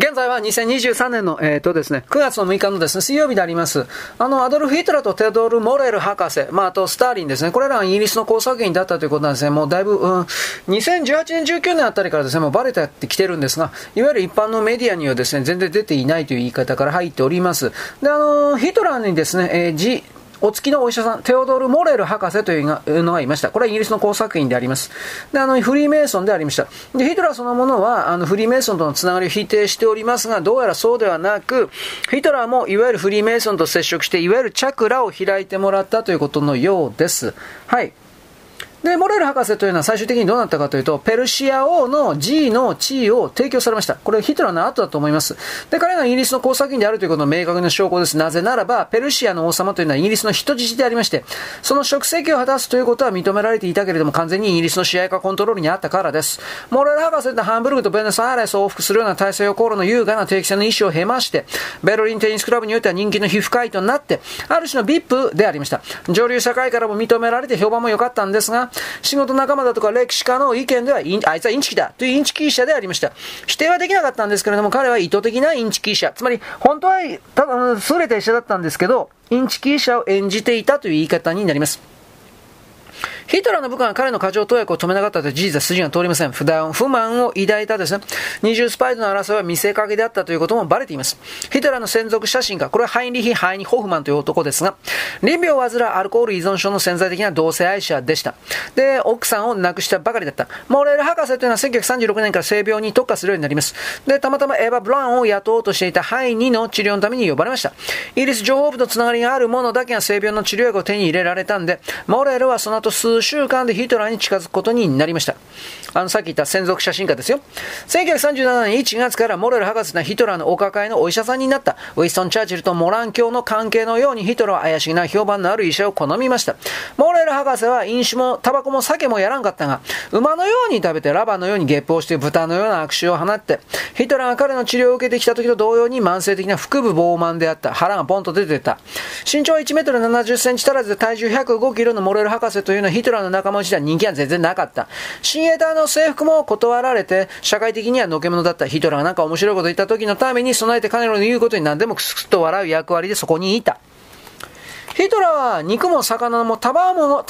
現在は2023年の、えーとですね、9月の6日のですね、水曜日であります。あの、アドルフ・ヒトラーとテドル・モレル博士、まあ、あとスターリンですね。これらはイギリスの工作員だったということなんですね。もうだいぶ、うん、2018年、19年あたりからですね、もうバレてきてるんですが、いわゆる一般のメディアにはですね、全然出ていないという言い方から入っております。で、あの、ヒトラーにですね、えー、お付きのお医者さん、テオドル・モレル博士というのがいました。これはイギリスの工作員であります。で、あの、フリーメイソンでありました。で、ヒトラーそのものは、あの、フリーメイソンとのつながりを否定しておりますが、どうやらそうではなく、ヒトラーもいわゆるフリーメイソンと接触して、いわゆるチャクラを開いてもらったということのようです。はい。で、モレル博士というのは最終的にどうなったかというと、ペルシア王の G の地位を提供されました。これヒトラーの後だと思います。で、彼がイギリスの工作員であるということの明確な証拠です。なぜならば、ペルシアの王様というのはイギリスの人質でありまして、その職責を果たすということは認められていたけれども、完全にイギリスの支配下コントロールにあったからです。モレル博士ってハンブルグとベネスアイレスを往復するような体制を航路の優雅な定期戦の意思を経まして、ベルリンテニスクラブにおいては人気の皮膚科医となって、ある種の VIP でありました。上流社会からも認められて評判も良かったんですが、仕事仲間だとか歴史家の意見では、あいつはインチキだというインチキ者でありました。否定はできなかったんですけれども、彼は意図的なインチキ者。つまり、本当は、ただ、優れた医者だったんですけど、インチキ者を演じていたという言い方になります。ヒトラーの部下が彼の過剰投薬を止めなかったという事実は筋が通りません。不満不満を抱いたですね、二重スパイとの争いは見せかけであったということもバレています。ヒトラーの専属写真家、これはハインリヒ・ハイニ・ホフマンという男ですが、臨病を患うアルコール依存症の潜在的な同性愛者でした。で、奥さんを亡くしたばかりだった。モレール博士というのは1936年から性病に特化するようになります。で、たまたまエヴァ・ブランを雇おうとしていたハイニの治療のために呼ばれました。イギリス情報部とつながりがある者だけが性病の治療薬を手に入れられたんで、モレールはその後数週間でヒトラーに近づくことになりました。あの、さっき言った専属写真家ですよ。1937年1月からモレル博士がヒトラーのお抱えのお医者さんになった。ウィストン・チャーチルとモラン教の関係のようにヒトラーは怪しげな評判のある医者を好みました。モレル博士は飲酒もタバコも酒もやらんかったが、馬のように食べてラバーのようにゲップをして豚のような悪臭を放って、ヒトラーが彼の治療を受けてきた時と同様に慢性的な腹部膨満であった。腹がポンと出てた。身長は1メートル70センチ足らずで体重105キロのモレル博士というのはヒトラーテラーの仲間内では人気は全然なかった。親衛隊の制服も断られて、社会的にはのけ者だったヒトラーがなんか面白いこと言った時のために備えて彼らの言うことに何でもクスクスと笑う役割でそこにいた。ヒトラーは肉も魚も卵も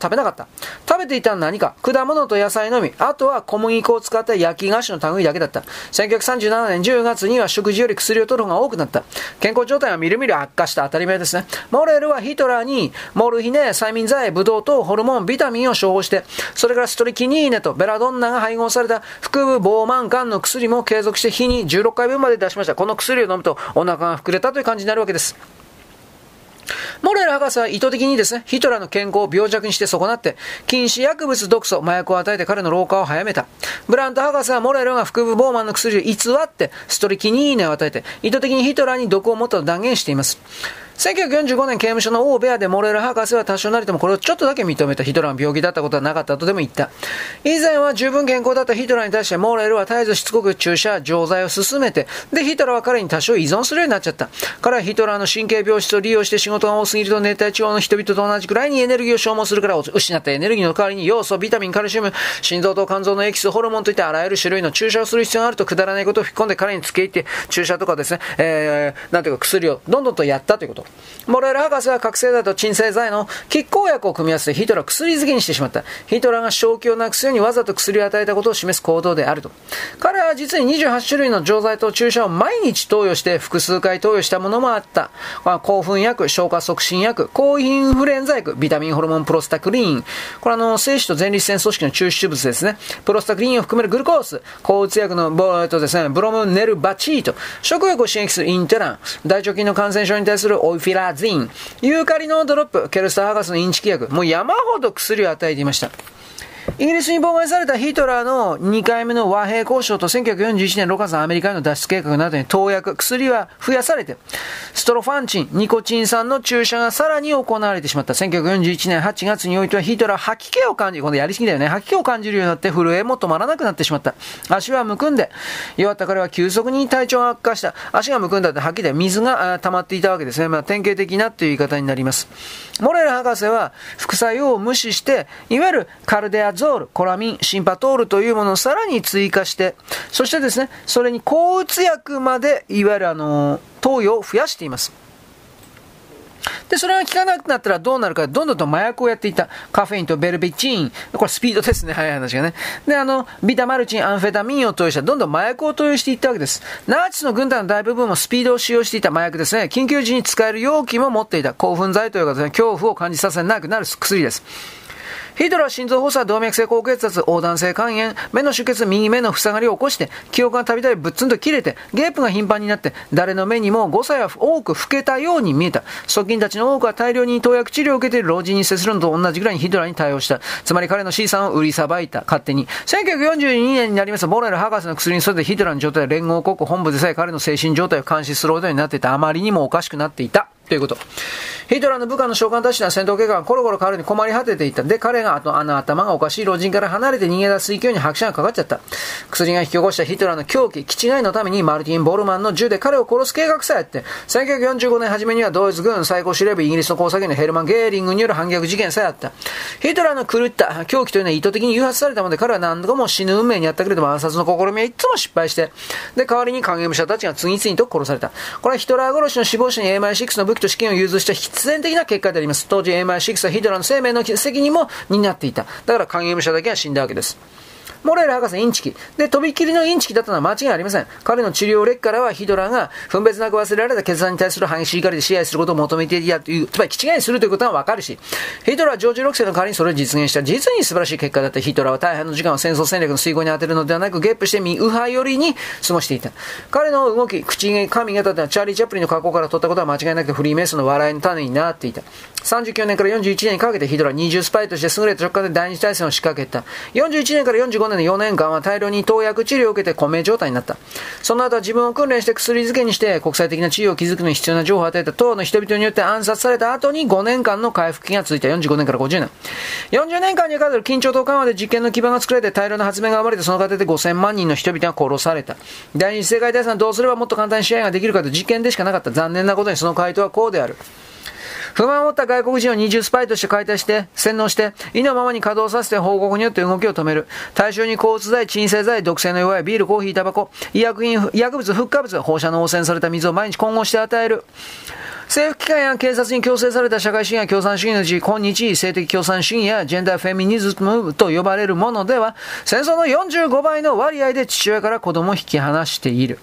食べなかった。食べていたのは何か果物と野菜のみ。あとは小麦粉を使った焼き菓子の類だけだった。1937年10月には食事より薬を取る方が多くなった。健康状態はみるみる悪化した当たり前ですね。モレルはヒトラーにモルヒネ、催眠剤、ブドウ糖、ホルモン、ビタミンを処方して、それからストリキニーネとベラドンナが配合された腹部膨満感の薬も継続して日に16回分まで出しました。この薬を飲むとお腹が膨れたという感じになるわけです。モレル博士は意図的にですね、ヒトラーの健康を病弱にして損なって、禁止薬物毒素、麻薬を与えて彼の老化を早めた。ブラント博士はモレルが腹部ボーマンの薬を偽って、ストリキニーネを与えて、意図的にヒトラーに毒を持ったと断言しています。1945年刑務所の大部屋でモレル博士は多少なりともこれをちょっとだけ認めたヒトラーの病気だったことはなかったとでも言った。以前は十分健康だったヒトラーに対してモレルは絶えずしつこく注射、錠剤を進めて、で、ヒトラーは彼に多少依存するようになっちゃった。彼はヒトラーの神経病室を利用して仕事が多すぎると熱帯地方の人々と同じくらいにエネルギーを消耗するから失ったエネルギーの代わりに要素、ビタミン、カルシウム、心臓と肝臓のエキス、ホルモンといったあらゆる種類の注射をする必要があるとくだらないことを吹っ込んで彼に付け入って注射とかですね、えー、なんていうか薬をどんどんとやったということ。モレル博士は覚醒剤と鎮静剤の拮抗薬を組み合わせてヒトラーを薬漬けにしてしまった。ヒトラーが正気をなくすようにわざと薬を与えたことを示す行動であると。彼は実に28種類の錠剤と注射を毎日投与して複数回投与したものもあった。まあ興奮薬、消化促進薬、抗インフルエンザ薬、ビタミンホルモンプロスタクリーン。これあの、精子と前立腺組織の抽出物ですね。プロスタクリーンを含めるグルコース、抗うつ薬のボ、えっとですね、ブロムネルバチート、食欲を刺激するインテラン、大腸菌の感染症に対するオイフィラゼイン、ユーカリのドロップ、ケルスター博士のインチキ薬、もう山ほど薬を与えていました。イギリスに妨害されたヒトラーの2回目の和平交渉と1941年6月のアメリカへの脱出計画などに投薬、薬は増やされて、ストロファンチン、ニコチン酸の注射がさらに行われてしまった。1941年8月においてはヒトラー吐き気を感じ、今度やりすぎだよね。吐き気を感じるようになって震えも止まらなくなってしまった。足はむくんで、弱った彼は急速に体調が悪化した。足がむくんだって吐きで水が溜まっていたわけですね。まあ典型的なという言い方になります。モレル博士は副作用を無視して、いわゆるカルデアゾール、コラミン、シンパトールというものをさらに追加して、そしてですね、それに抗うつ薬まで、いわゆるあの、投与を増やしています。で、それが効かなくなったらどうなるか、どんどんと麻薬をやっていた。カフェインとベルベチン。これスピードですね、早い話がね。で、あの、ビタマルチン、アンフェタミンを投与した。どんどん麻薬を投与していったわけです。ナーチスの軍隊の大部分もスピードを使用していた麻薬ですね。緊急時に使える容器も持っていた。興奮剤という形で恐怖を感じさせなくなる薬です。ヒドラは心臓発作、動脈性高血圧、横断性肝炎、目の出血、右目の塞がりを起こして、記憶がたびたびぶっつんと切れて、ゲープが頻繁になって、誰の目にも誤差は多く老けたように見えた。側近たちの多くは大量に投薬治療を受けている老人に接するのと同じぐらいにヒドラに対応した。つまり彼の C さんを売りさばいた、勝手に。1942年になりますボレル博士の薬に沿ってヒドラの状態は連合国本部でさえ彼の精神状態を監視することになっていた。あまりにもおかしくなっていた。ということ。ヒトラーの部下の召喚たちは戦闘計画がコロコロ変わるに困り果てていた。で、彼があとあの頭がおかしい老人から離れて逃げ出す勢いに拍車がかかっちゃった。薬が引き起こしたヒトラーの狂気、気違いのためにマルティン・ボルマンの銃で彼を殺す計画さえあって、1945年初めにはドイツ軍最高司令部イギリスの工作員のヘルマン・ゲーリングによる反逆事件さえあった。ヒトラーの狂った狂気というのは意図的に誘発されたもので彼は何度も死ぬ運命にあったけれども暗殺の試みはいつも失敗して、で、代わりに影武者たちが次々と殺された。これはヒトラー殺しの死亡者に AMI6 の武器と資金を融通した必然的な結果であります。当時 MI6 はヒドラの生命の責任も担っていた。だから影武者だけは死んだわけです。モレール博士インチキ。で、とびっきりのインチキだったのは間違いありません。彼の治療歴からはヒドラが分別なく忘れられた決断に対する激しい怒りで支配することを求めていたという、つまり、気違いするということはわかるし、ヒドラはジョージ6世の代わりにそれを実現した実に素晴らしい結果だったヒドラは大半の時間を戦争戦略の遂行に当てるのではなく、ゲップして右派寄りに過ごしていた。彼の動き、口、髪型ではチャーリー・チャップリンの格好から取ったことは間違いなくフリーメイスの笑いの種になっていた。39年から41年にかけてヒドラ20スパイとして優れた直下で第二次大戦を仕掛けた。41年から45年の4年間は大量に投薬治療を受けて混迷状態になった。その後は自分を訓練して薬漬けにして国際的な地位を築くのに必要な情報を与えた党の人々によって暗殺された後に5年間の回復期が続いた45年から50年。40年間にかかる緊張と緩和で実験の基盤が作られて大量の発明が生まれてその過程で5000万人の人々が殺された。第二次世界大戦はどうすればもっと簡単に試合ができるかと実験でしかなかった。残念なことにその回答はこうである。不満を持った外国人を二重スパイとして解体して、洗脳して、意のままに稼働させて報告によって動きを止める。対象に交通剤、鎮静剤、毒性の弱いビール、コーヒー、タバコ、医薬品、薬物、フッ化物、放射能汚染された水を毎日混合して与える。政府機関や警察に強制された社会主義や共産主義のうち、今日性的共産主義やジェンダーフェミニズムと呼ばれるものでは、戦争の45倍の割合で父親から子供を引き離している。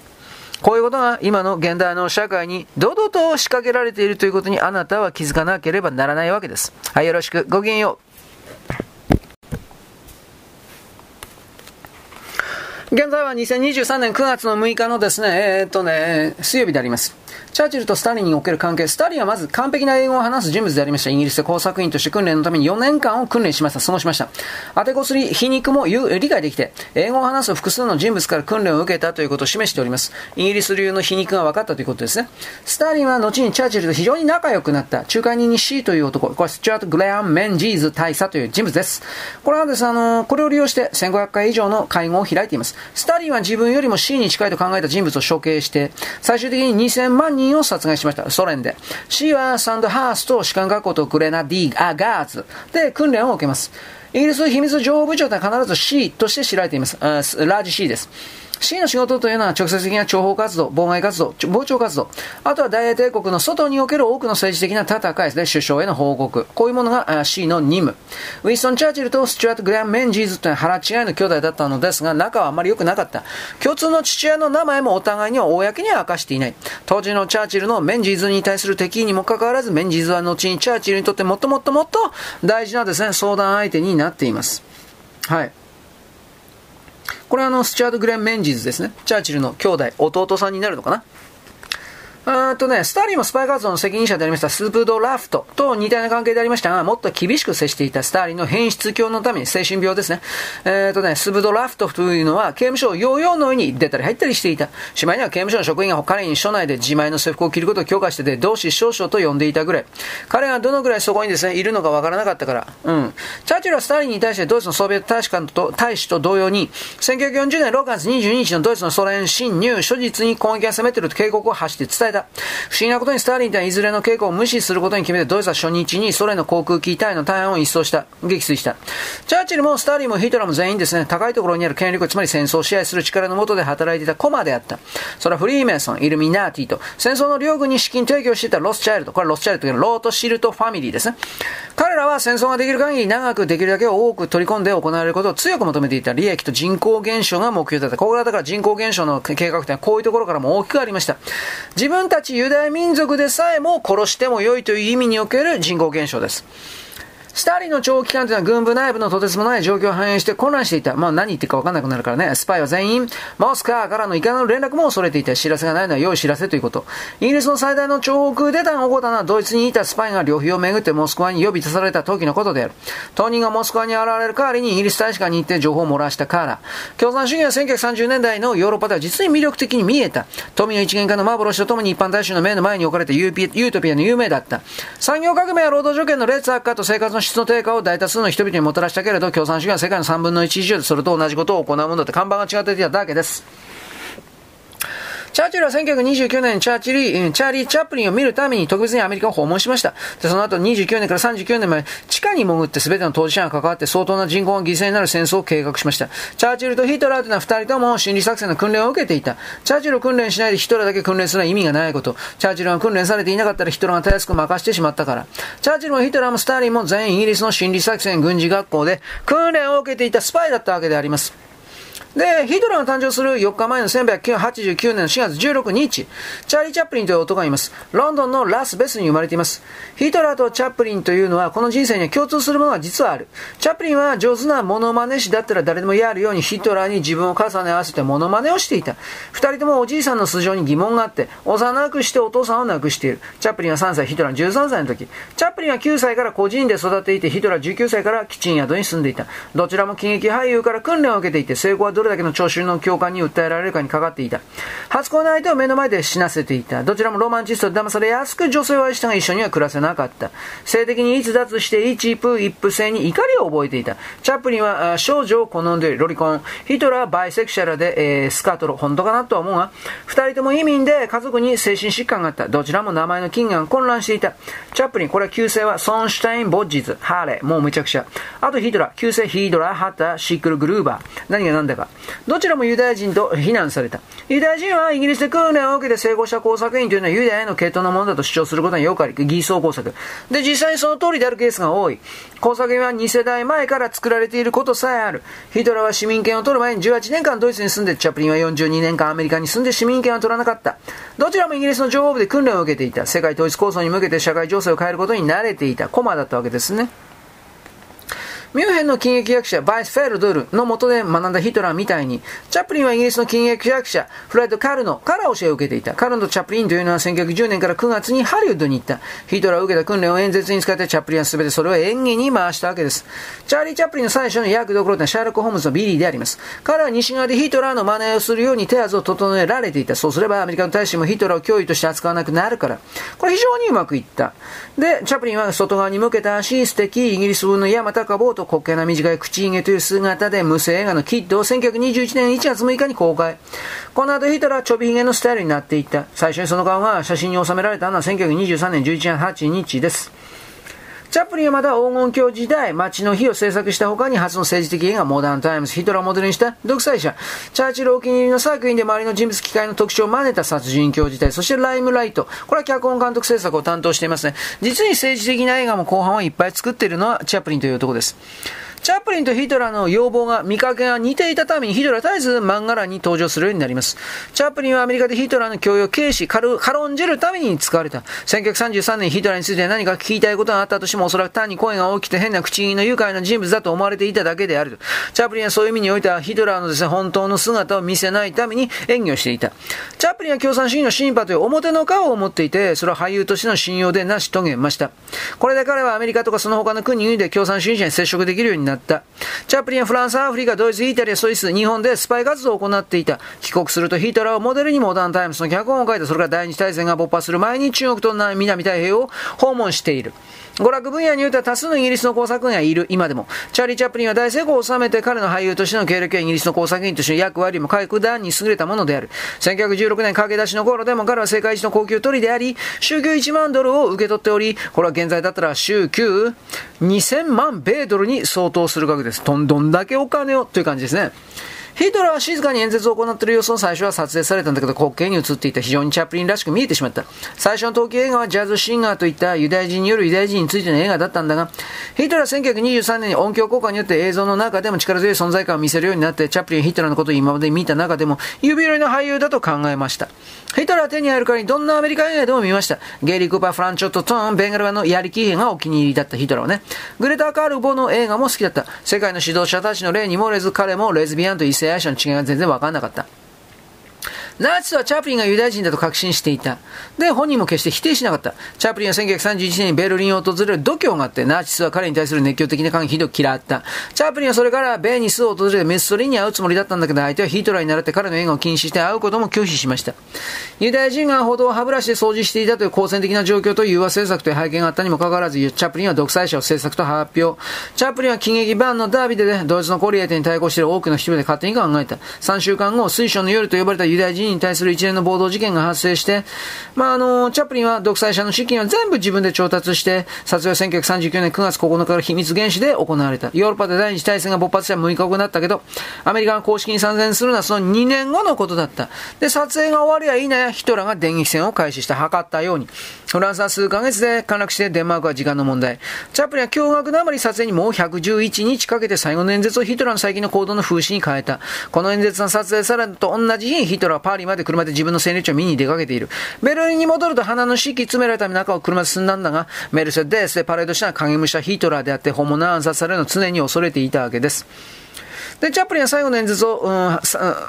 こういうことが今の現代の社会に堂々と仕掛けられているということにあなたは気づかなければならないわけです。はい、よろしく。ごきげんよう。現在は2023年9月の6日のですね、えー、っとね、水曜日であります。チャーチルとスターリンにおける関係、スターリンはまず完璧な英語を話す人物でありました。イギリスで工作員として訓練のために4年間を訓練しました。過ごしました。当てこすり、皮肉も理解できて、英語を話す複数の人物から訓練を受けたということを示しております。イギリス流の皮肉が分かったということですね。スターリンは後にチャーチルと非常に仲良くなった仲介人に C という男、これはスチュアート・グレアン・メンジーズ大佐という人物です。これはですね、あの、これを利用して1500回以上の会合を開いています。スターリンは自分よりも C に近いと考えた人物を処刑して、最終的に2000万人を殺害しました。ソ連で。C はサンドハースと士官学校とグレナディーガーズで訓練を受けます。イギリス秘密情報部長は必ず C として知られています。ラージ C です。C の仕事というのは直接的な諜報活動、妨害活動、防諜活動、あとは大英帝国の外における多くの政治的な戦いですね、首相への報告。こういうものが C の任務。ウィストン・チャーチルとスチュアート・グラン・メンジーズというのは腹違いの兄弟だったのですが、仲はあまり良くなかった。共通の父親の名前もお互いには公には明かしていない。当時のチャーチルのメンジーズに対する敵意にもかかわらず、メンジーズは後にチャーチルにとってもっともっともっと大事なですね、相談相手になっています。はい。これはあの、スチュアード・グレン・メンジーズですね。チャーチルの兄弟、弟さんになるのかな？あとね、スターリンもスパイ活動の責任者でありましたスープドラフトと似たような関係でありましたが、もっと厳しく接していたスターリンの偏執狂のために精神病ですね。えっ、ー、とね、スープドラフトというのは刑務所をヨーヨーのように出たり入ったりしていた。しまいには刑務所の職員が彼に所内で自前の制服を着ることを許可してて、同志少将と呼んでいたぐらい。彼がどのぐらいそこにですね、いるのかわからなかったから。うん。チャーチルはスターリンに対してドイツのソビエト大使館と大使と同様に、1940年6月22日のドイツのソ連侵入、初日に攻撃が攻めていると警告を発して伝えた。た。不思議なことにスターリンとはいずれの警告を無視することに決めてドイツは初日にソ連の航空機隊の大半を一掃した、撃墜した。チャーチルもスターリンもヒトラーも全員ですね、高いところにある権力、つまり戦争を支配する力の下で働いていたコマであった。それはフリーメイソン、イルミナーティと、戦争の両軍に資金提供していたロスチャイルド、これはロスチャイルドというロートシルトファミリーですね。彼らは戦争ができる限り長くできるだけ多く取り込んで行われることを強く求めていた利益と人口減少が目標だった。ここらだから人口減少の計画というのはこういうところからも大きくありました。自分たちユダヤ民族でさえも殺しても良いという意味における人口減少です。スターリンの長期間というのは軍部内部のとてつもない状況を反映して混乱していた。まあ何言ってるか分かんなくなるからね。スパイは全員、モスクワからのいかなる連絡も恐れていた。知らせがないのは良い知らせということ。イギリスの最大の重複でたが起こったのはドイツにいたスパイが旅費をめぐってモスクワに呼び出された時のことである。当人がモスクワに現れる代わりにイギリス大使館に行って情報を漏らしたから。共産主義は1930年代のヨーロッパでは実に魅力的に見えた。富の一元化の幻とともに一般大衆の目の前に置かれてユートピアの有名だった。産業革命や労働条件の劣悪化と生活の質の低下を大多数の人々にもたらしたけれど、共産主義は世界の3分の1以上でそれと同じことを行うものだって看板が違っていただけです。チャーチルは1929年にチャーチリ、チャーリー・チャップリンを見るために特別にアメリカを訪問しました。で、その後29年から39年まで地下に潜って全ての当事者が関わって相当な人口が犠牲になる戦争を計画しました。チャーチルとヒトラーというのは二人とも心理作戦の訓練を受けていた。チャーチルを訓練しないでヒトラーだけ訓練するのは意味がないこと。チャーチルが訓練されていなかったらヒトラーがたやすく任してしまったから。チャーチルもヒトラーもスターリンも全員イギリスの心理作戦軍事学校で訓練を受けていたスパイだったわけであります。で、ヒトラーが誕生する4日前の1889年の4月16日、チャーリー・チャップリンという男がいます。ロンドンのラスベスに生まれています。ヒトラーとチャップリンというのは、この人生には共通するものが実はある。チャップリンは上手なモノマネ師だったら誰でもやるようにヒトラーに自分を重ね合わせてモノマネをしていた。二人ともおじいさんの素性に疑問があって、幼くしてお父さんを亡くしている。チャップリンは3歳、ヒトラー13歳の時。チャップリンは9歳から個人で育っていて、ヒトラー19歳からキッチン宿に住んでいた。どちらも喜劇俳優から訓練を受けていて、成功はどれだけの聴衆の共感に訴えられるかにかかっていた。初恋の相手を目の前で死なせていた。どちらもロマンチストで騙されやすく女性を愛したが一緒には暮らせなかった。性的に逸脱して一夫一夫制に怒りを覚えていた。チャップリンは少女を好んでるロリコン。ヒトラーはバイセクシャルで、えー、スカートロ。本当かなとは思うが、二人とも移民で家族に精神疾患があった。どちらも名前の金が混乱していた。チャップリン、これは旧姓はソンシュタイン・ボッジズ、ハーレー。もうむちゃくちゃ。あとヒトラー、旧姓ヒードラー、ハッター、シックル・グルーバー。何が何だか。どちらもユダヤ人と非難された。ユダヤ人はイギリスで訓練を受けて成功した工作員というのはユダヤへの系統のものだと主張することによくあり、偽装工作。で、実際にその通りであるケースが多い。工作員は2世代前から作られていることさえある。ヒトラーは市民権を取る前に18年間ドイツに住んで、チャップリンは42年間アメリカに住んで市民権を取らなかった。どちらもイギリスの情報部で訓練を受けていた。世界統一構想に向けて社会情勢を変えることに慣れていた。コマだったわけですね。ミュンヘンの喜劇役者バイス・フェルドルの下で学んだヒトラーみたいに、チャップリンはイギリスの喜劇役者フレッド・カルノから教えを受けていた。カルノとチャップリンというのは1910年から9月にハリウッドに行った。ヒトラーを受けた訓練を演説に使ってチャップリンは全てそれを演技に回したわけです。チャーリー・チャップリンの最初の役どころはシャーロック・ホームズのビリーであります。彼は西側でヒトラーの真似をするように手はずを整えられていた。そうすればアメリカの大使もヒトラーを脅威として扱わなくなるから。これ非常にうまくいった。で、チャップリンは外側に向けた足、ステッキ、イギリス風の山高帽と滑稽な短い口ひげという姿で無声映画のキッドを1921年1月6日に公開。この後ヒトラーはちょびひげのスタイルになっていった。最初にその顔が写真に収められたのは1923年11月8日です。チャップリンはまた黄金狂時代、街の灯を制作した他に初の政治的映画、モダンタイムズ、ヒトラーをモデルにした独裁者、チャーチルお気に入りの作品で周りの人物機械の特徴を真似た殺人狂時代、そしてライムライト。これは脚本監督制作を担当していますね。実に政治的な映画も後半はいっぱい作っているのはチャップリンという男です。チャップリンとヒトラーの要望が、見かけが似ていたためにヒトラー絶えず漫画欄に登場するようになります。チャップリンはアメリカでヒトラーの教養を軽視、軽んじるために使われた。1933年ヒトラーについて何か聞きたいことがあったとしてもおそらく単に声が大きくて変な口の愉快な人物だと思われていただけである。チャップリンはそういう意味においてはヒトラーのですね、本当の姿を見せないために演技をしていた。チャップリンは共産主義のシンパという表の顔を持っていて、それは俳優としての信用で成し遂げました。これで彼はアメリカとかその他の国で共産主義者に接触できるようになった。った。チャップリンはフランス、アフリカ、ドイツ、イタリア、スイス、日本でスパイ活動を行っていた。帰国するとヒトラーをモデルにモダンタイムズの脚本を書いた。それから第二次大戦が勃発する前に中国と南太平洋を訪問している。娯楽分野においては多数のイギリスの工作員がいる今でも、チャーリー・チャップリンは大成功を収めて彼の俳優としての経歴やイギリスの工作員としての役割も格段に優れたものである。1916年駆け出しの頃でも彼は世界一の高級取りであり、週休1万ドルを受け取っており、これは現在だったら週休2000万米ドルに相当する額です。どんどんだけお金を？という感じですね。ヒトラーは静かに演説を行っている様子を最初は撮影されたんだけど、滑稽に映っていた非常にチャップリンらしく見えてしまった。最初の陶器映画はジャズシンガーといったユダヤ人によるユダヤ人についての映画だったんだが、ヒトラーは1923年に音響効果によって映像の中でも力強い存在感を見せるようになって、チャップリンヒトラーのことを今まで見た中でも、指折りの俳優だと考えました。ヒトラーは手に入るからにどんなアメリカ映画でも見ました。ゲイリー・クーパー、フランチョット・トーン、ベンガルワのやりきりがお気に入りだったヒトラーはね。グレター・カールボの映画も好きだった。世界の指導者たちの例に漏れず、彼もレズビアンと異性愛者の違いが全然然わかんなかった。ナチスはチャップリンがユダヤ人だと確信していた。で、本人も決して否定しなかった。チャップリンは1931年にベルリンを訪れる度胸があって、ナチスは彼に対する熱狂的な感ひどく嫌った。チャップリンはそれからベーニスを訪れてメッソリーに会うつもりだったんだけど、相手はヒートラーに習って彼の映画を禁止して会うことも拒否しました。ユダヤ人が歩道を歯ブラシで掃除していたという好戦的な状況と融和政策という背景があったにもかかわらず、チャップリンは独裁者を政策と発表。チャップリンは喜劇版のダービデで、ドイツのコリエテに対抗している多くの人々で勝手に考えた。3週間後、水晶の夜と呼ばれたユダヤ人に対する一連の暴動事件が発生して、まあ、あの、チャップリンは独裁者の資金は全部自分で調達して、撮影は1939年9月9日から秘密原始で行われた。ヨーロッパで第二次大戦が勃発した6日後になったけど、アメリカが公式に参戦するのはその2年後のことだった。で、撮影が終わりゃいいなや、ヒトラーが電撃戦を開始した、測ったように。フランスは数ヶ月で陥落してデンマークは時間の問題。チャップリンは驚愕のあまり撮影にもう111日かけて最後の演説をヒトラーの最近の行動の風刺に変えた。この演説が撮影されると同じ日にヒトラーはパリまで車で自分の戦略を見に出かけている。ベルリンに戻ると鼻の敷き詰められた中を車で進んだんだが、メルセデスでパレードした影武者ヒトラーであって本物暗殺されるのを常に恐れていたわけです。で、チャップリンは最後の演説を、うん、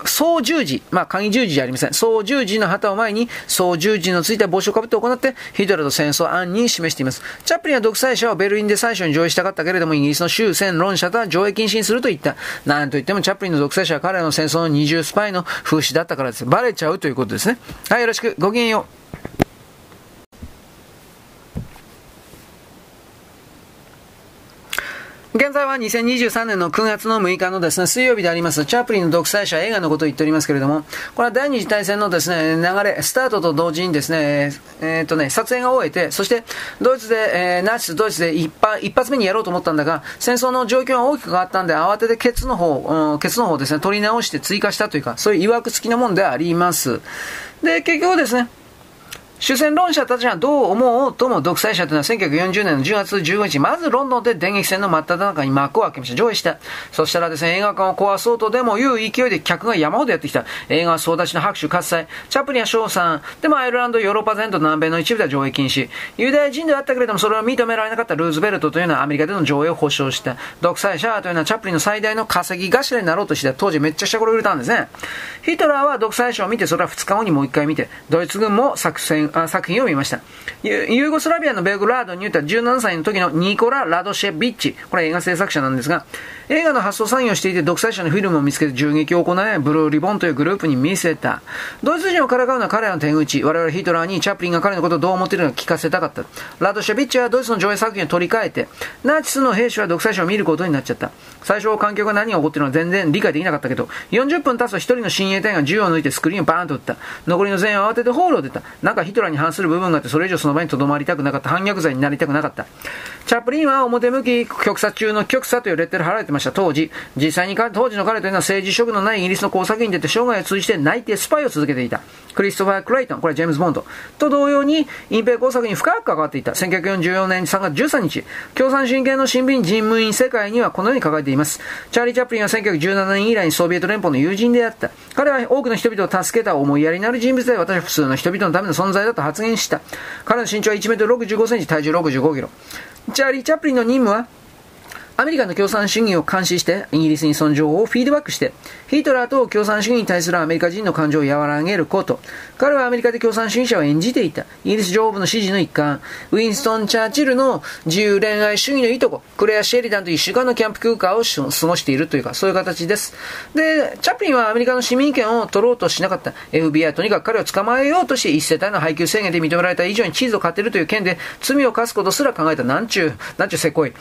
総十字、まあ、鍵十字じゃありません。総十字の旗を前に、総十字のついた帽子をかぶって行って、ヒトラーと戦争案に示しています。チャップリンは独裁者をベルリンで最初に上映したかったけれども、イギリスの終戦論者とは上映禁止にすると言った。なんと言っても、チャップリンの独裁者は彼らの戦争の二重スパイの風刺だったからです。バレちゃうということですね。はい、よろしく。ごきげんよう。現在は2023年の9月の6日のですね、水曜日であります、チャップリンの独裁者映画のことを言っておりますけれども、これは第二次大戦のですね、流れ、スタートと同時にですね、えー、っとね、撮影が終えて、そして、ドイツで、えー、ナチスドイツで一一発目にやろうと思ったんだが、戦争の状況が大きく変わったんで、慌ててケツの方、うん、ケツの方ですね、取り直して追加したというか、そういう曰く付きなもんであります。で、結局ですね、主戦論者たちはどう思おうとも独裁者というのは1940年の10月15日、まずロンドンで電撃戦の真っ只中に幕を開けました。上映した。そしたらですね、映画館を壊そうとでもいう勢いで客が山ほどやってきた。映画は総立ちの拍手喝采。チャップリンや賞賛。でもアイルランド、ヨーロッパ全土、南米の一部では上映禁止。ユダヤ人であったけれども、それを認められなかったルーズベルトというのはアメリカでの上映を保証した。独裁者というのはチャップリンの最大の稼ぎ頭になろうとして当時めっちゃした頃売れたんですね。ヒトラーは独裁者を見て、それは2日後にもう1回見て、ドイツ軍も作戦あ作品を見ました。したユーゴスラビアのベルグラードに言った17歳の時のニコラ・ラドシェビッチ、これ映画制作者なんですが、映画の発送作業をしていて独裁者のフィルムを見つけて銃撃を行い、ブルーリボンというグループに見せた。ドイツ人をからかうのは彼らの手口。我々ヒトラーにチャップリンが彼のことをどう思っているのか聞かせたかった。ラドシェビッチはドイツの上映作品を取り替えて、ナチスの兵士は独裁者を見ることになっちゃった。最初、観客が何が起こっているのか全然理解できなかったけど、40分経つと一人の親衛隊が銃を抜いてスクリーンをバーンと撃った。残りの全員は慌ててホールを出た。なんかヒトラーに反する部分があって、それ以上その場に留まりたくなかった。反逆罪になりたくなかった。チャップリンは表向き極左中の極左というレッテル貼られてました。当時、実際に当時の彼というのは政治職のないイギリスの工作員でて生涯を通じて内定スパイを続けていた。クリストファー・クレイトン、これはジェームズ・ボンド。と同様に、隠蔽工作に深く関わっていた。1944年3月13日、共産主義系の新聞人務員世界にはこのように書かれています。チャーリー・チャップリンは1917年以来にソビエト連邦の友人であった。彼は多くの人々を助けた思いやりのある人物で私は普通の人々のための存在だと発言した。彼の身長は1メートル65センチ、体重65キロ。チャーリー・チャップリンの任務はアメリカの共産主義を監視して、イギリスにその情報をフィードバックして、ヒトラーと共産主義に対するアメリカ人の感情を和らげること。彼はアメリカで共産主義者を演じていた。イギリス情報部の指示の一環。ウィンストン・チャーチルの自由恋愛主義のいとこ、クレア・シェリダンと一週間のキャンプ空間を過ごしているというか、そういう形です。で、チャップリンはアメリカの市民権を取ろうとしなかった。FBI とにかく彼を捕まえようとして一世帯の配給制限で認められた以上に地図を買ってるという件で罪を課すことすら考えた。なんちゅう、なんちゅうせこい。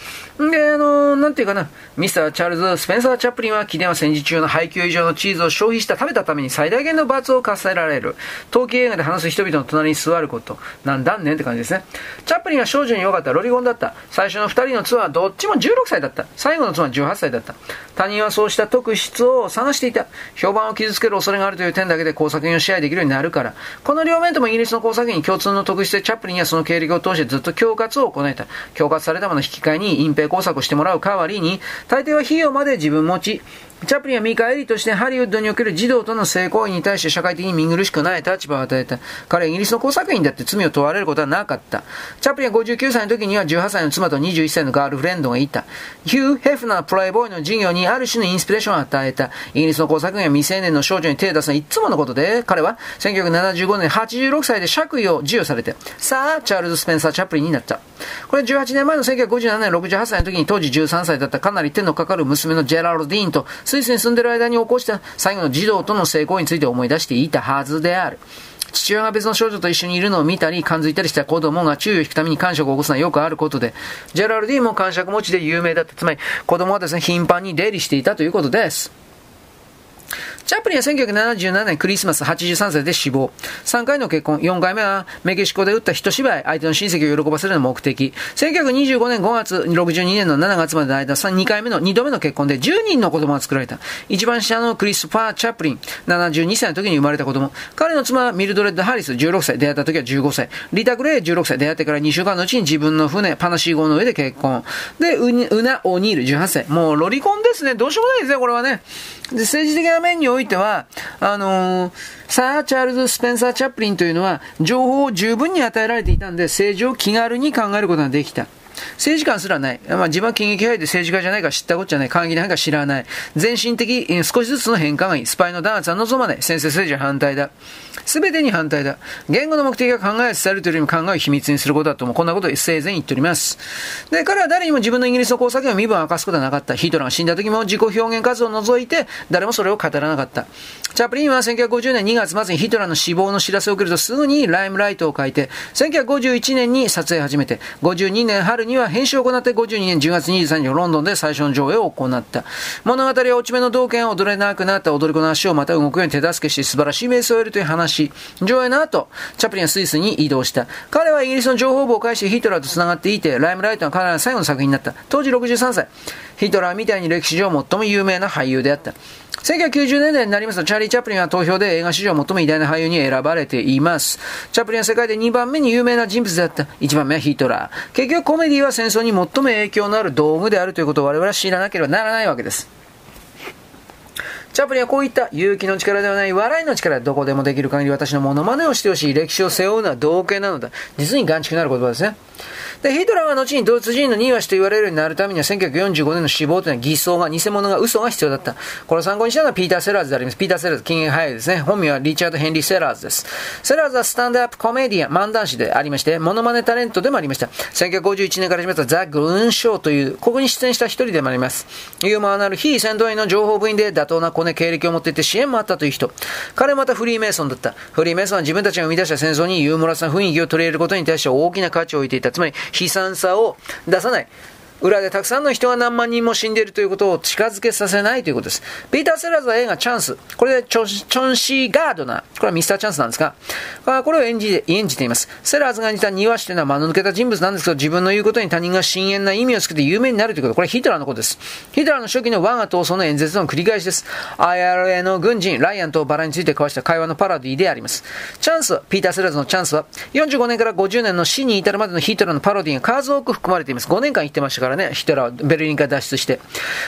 で、あのなんていうかな、ミスター・チャールズ・スペンサー・チャップリンは、記念は戦時中の配給以上のチーズを消費した食べたために最大限の罰を課せられる。陶器映画で話す人々の隣に座ること。なんだんね？んって感じですね。チャップリンは少女に良かったロリゴンだった。最初の2人の妻はどっちも16歳だった。最後の妻は18歳だった。他人はそうした特質を探していた。評判を傷つける恐れがあるという点だけで工作員を支配できるようになるから。この両面ともイギリスの工作員に共通の特質でチャップリンやその経歴を通してずっと恐喝を行えた。恐喝されたもの引き換えに隠蔽工作をしてもらう代わりに、大抵は費用まで自分持ち、チャップリンは見返りとしてハリウッドにおける児童との性行為に対して社会的に見苦しくない立場を与えた。彼はイギリスの工作員だって罪を問われることはなかった。チャップリンは59歳の時には18歳の妻と21歳のガールフレンドがいた。ヒュー・ヘフナー・プレイボーイの授業にある種のインスピレーションを与えた。イギリスの工作員は未成年の少女に手を出すのはいつものことで、彼は1975年86歳で爵位を授与されて、さあ、チャールズ・スペンサー・チャップリンになった。これ18年前の1957年68歳の時に当時13歳だったかなり手のかかる娘のジェラルディーンとスイスに住んでる間に起こした最後の児童との性行為について思い出していたはずである。父親が別の少女と一緒にいるのを見たり、感づいたりした子供が注意を引くために感触を起こすのはよくあることで、ジェラルディも感触持ちで有名だった。つまり、子供はですね、頻繁に出入りしていたということです。チャップリンは1977年クリスマス83歳で死亡。3回の結婚、4回目はメキシコで打った一芝居、相手の親戚を喜ばせるの目的。1925年5月、62年の7月までの間、2回目の2度目の結婚で10人の子供が作られた。一番下のクリスパー・チャップリン、72歳の時に生まれた子供。彼の妻はミルドレッド・ハリス、16歳、出会った時は15歳。リタ・グレイ、16歳、出会ってから2週間のうちに自分の船、パナシー号の上で結婚。で、ウナ・オニール、18歳。もうロリコンですね。どうしようもないですね、これはね。で、政治的な面においては、あのー、サー・チャールズ・スペンサー・チャップリンというのは、情報を十分に与えられていたんで、政治を気軽に考えることができた。政治観すらない。まあ、自分は喜劇派で政治家じゃないか知ったことじゃない。関係ないか知らない。全身的、少しずつの変化がいい。スパイの弾圧は望まない。先生政治は反対だ。すべてに反対だ。言語の目的が考え伝えるというよりも考えを秘密にすることだとも、こんなことを生前言っております。で、彼は誰にも自分のイギリスの工作を身分を明かすことはなかった。ヒトラーが死んだ時も自己表現活動を除いて、誰もそれを語らなかった。チャップリンは1950年2月末にヒトラーの死亡の知らせを受けるとすぐにライムライトを書いて、1951年に撮影始めて、52年春にには編集を行って52年10月23日ロンドンで最初の上映を行った。物語は落ち目の道剣を踊れなくなった踊り子の足をまた動くように手助けして素晴らしい瞑想を得るという話。上映の後、チャップリンはスイスに移動した。彼はイギリスの情報部を介してヒトラーと繋がっていて、ライムライトが彼らの最後の作品になった。当時63歳。ヒトラーみたいに歴史上最も有名な俳優であった。1990年代になりますと、チャーリー・チャップリンは投票で映画史上最も偉大な俳優に選ばれています。チャップリンは世界で2番目に有名な人物だった。1番目はヒトラー。結局コメディは戦争に最も影響のある道具であるということを我々は知らなければならないわけです。チャップリンはこういった勇気の力ではない笑いの力どこでもできる限り私のモノマネをしてほしい歴史を背負うのは同型なのだ。実に眼畜なる言葉ですね。で、ヒトラーは後にドイツ人の二和氏と言われるようになるためには1945年の死亡というのは偽装が、偽物が、嘘が必要だった。これを参考にしたのはピーター・セラーズであります。ピーター・セラーズ、禁煙早いですね。本名はリチャード・ヘンリー・セラーズです。セラーズはスタンドアップコメディアン、漫談師でありまして、モノマネタレントでもありました。1951年から始めた The Goon Show という、ここに出演した一人でもあります。ユーモアなる非戦闘員の情報部員で妥当なコネ経歴を持っていて支援もあったという人。彼またフリーメイソンだった。フリーメイソンは自分たちが生み出した戦争にユーモラスな雰囲気を取り入れることに対して大きな価値を置いていた。つまり、悲惨さを出さない。裏でたくさんの人が何万人も死んでいるということを近づけさせないということです。ピーター・セラーズは映画チャンス。これでチョンシー・ガードナー。これはミスターチャンスなんですが、これを演じ演じています。セラーズが似た庭師というのは間の抜けた人物なんですけど、自分の言うことに他人が深遠な意味をつけて有名になるということ。これはヒトラーのことです。ヒトラーの初期の我が闘争の演説の繰り返しです。IRA の軍人、ライアンとバラについて交わした会話のパラディであります。チャンス、ピーター・セラーズのチャンスは、45年から50年の死に至るまでのヒトラーのパロディが数多く含まれています。5年間言ってましたからね、ヒトラー、ベルリンから脱出して。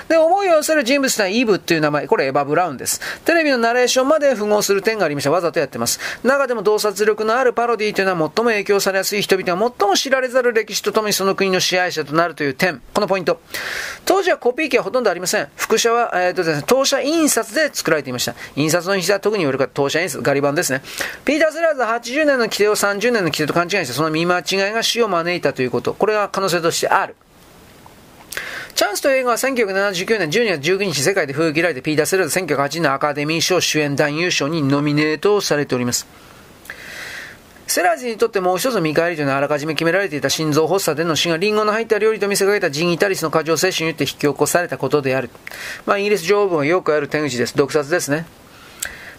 で、思いを寄せる人物はイブっていう名前、これエヴァ・ブラウンです。テレビのナレーションまで符合する点がありました。わざとやってます。中でも洞察力のあるパロディというのは最も影響されやすい人々が最も知られざる歴史とともにその国の支配者となるという点。このポイント。当時はコピー機はほとんどありません。副写は、えーとですね、当社印刷で作られていました。印刷の日は特によるか当社印刷、ガリ版ですね。ピーター・セラーズは80年の規定を30年の規定と勘違いして、その見間違いが死を招いたということ。これが可能性としてある。チャンスという映画は1979年12月19日世界で封切られてピーター・セラーズ1980年アカデミー賞主演男優賞にノミネートされております。セラーズにとってもう一つ見返りというのはあらかじめ決められていた心臓発作での死がリンゴの入った料理と見せかけたジン・イタリスの過剰摂取によって引き起こされたことである。まあ、イギリス女王がよくある手口です。毒殺ですね。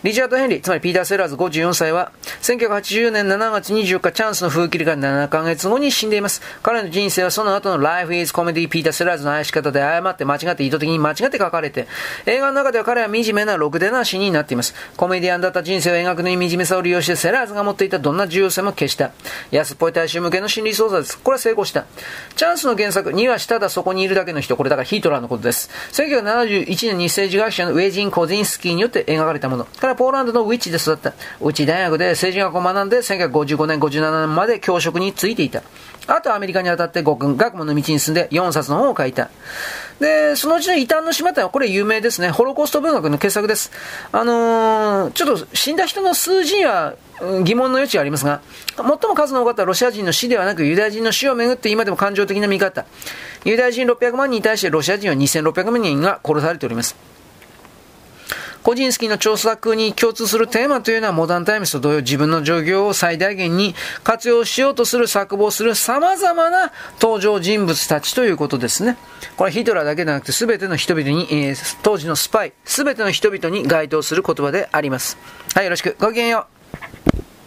リチャード・ヘンリー、つまりピーター・セラーズ54歳は、1980年7月24日、チャンスの封切りから7ヶ月後に死んでいます。彼の人生はその後の Life is Comedy ピーター・セラーズの愛し方で誤って間違って意図的に間違って書かれて、映画の中では彼は惨めなろくでな死になっています。コメディアンだった人生を描くのに惨めさを利用してセラーズが持っていたどんな重要性も消した。安っぽい大衆向けの心理操作です。これは成功した。チャンスの原作、2はしただそこにいるだけの人、これだからヒートラーのことです。1971年に政治学者のウェイジン・コジンスキーによって描かれたもの。らポーランドのウィッチで育った。うち大学で政治学を学んで1955年、57年まで教職に就いていた。あとアメリカに渡って語学学問の道に進んで4冊の本を書いた。で、そのうちの異端の島ってのはこれ有名ですね。ホロコースト文学の傑作です。あのー、ちょっと死んだ人の数字には疑問の余地がありますが、最も数の多かったロシア人の死ではなくユダヤ人の死をめぐって今でも感情的な見方。ユダヤ人600万人に対してロシア人は2600万人が殺されております。個人好きの調査作に共通するテーマというのはモダンタイムスと同様自分の状況を最大限に活用しようとする作望する様々な登場人物たちということですね。これヒトラーだけでなくて全ての人々に、えー、当時のスパイ、全ての人々に該当する言葉であります。はい、よろしく。ごきげんよう。